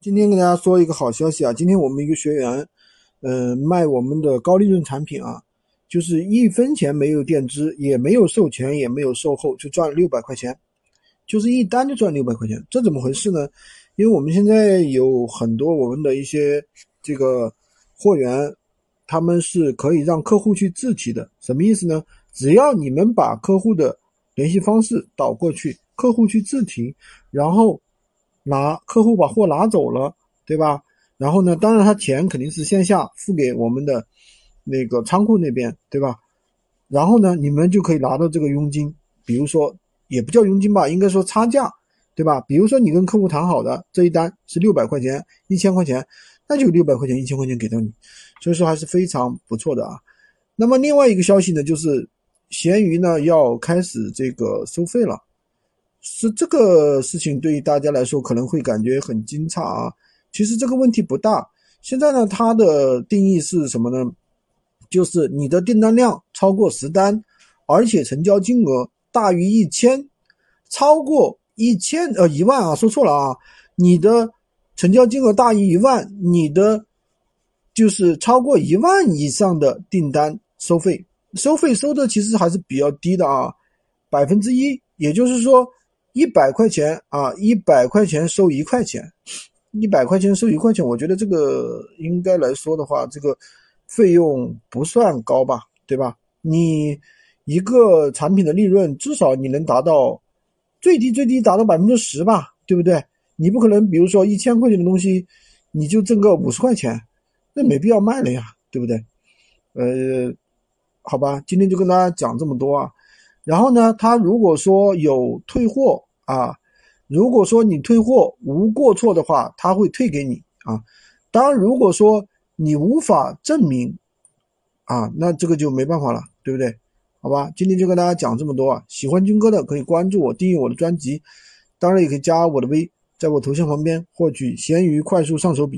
今天跟大家说一个好消息啊！今天我们一个学员，呃，卖我们的高利润产品啊，就是一分钱没有垫资，也没有售前，也没有售后，就赚了六百块钱，就是一单就赚六百块钱，这怎么回事呢？因为我们现在有很多我们的一些这个货源，他们是可以让客户去自提的，什么意思呢？只要你们把客户的联系方式导过去，客户去自提，然后。拿客户把货拿走了，对吧？然后呢，当然他钱肯定是线下付给我们的那个仓库那边，对吧？然后呢，你们就可以拿到这个佣金，比如说也不叫佣金吧，应该说差价，对吧？比如说你跟客户谈好的这一单是六百块钱、一千块钱，那就六百块钱、一千块钱给到你，所以说还是非常不错的啊。那么另外一个消息呢，就是闲鱼呢要开始这个收费了。是这个事情对于大家来说可能会感觉很惊诧啊，其实这个问题不大。现在呢，它的定义是什么呢？就是你的订单量超过十单，而且成交金额大于一千，超过一千呃一万啊，说错了啊，你的成交金额大于一万，你的就是超过一万以上的订单收费，收费收的其实还是比较低的啊，百分之一，也就是说。一百块钱啊，一百块钱收一块钱，一百块钱收一块钱，我觉得这个应该来说的话，这个费用不算高吧，对吧？你一个产品的利润至少你能达到最低最低达到百分之十吧，对不对？你不可能，比如说一千块钱的东西，你就挣个五十块钱，那没必要卖了呀，对不对？呃，好吧，今天就跟大家讲这么多啊。然后呢，他如果说有退货。啊，如果说你退货无过错的话，他会退给你啊。当然，如果说你无法证明，啊，那这个就没办法了，对不对？好吧，今天就跟大家讲这么多啊。喜欢军哥的可以关注我，订阅我的专辑，当然也可以加我的微，在我头像旁边获取闲鱼快速上手笔。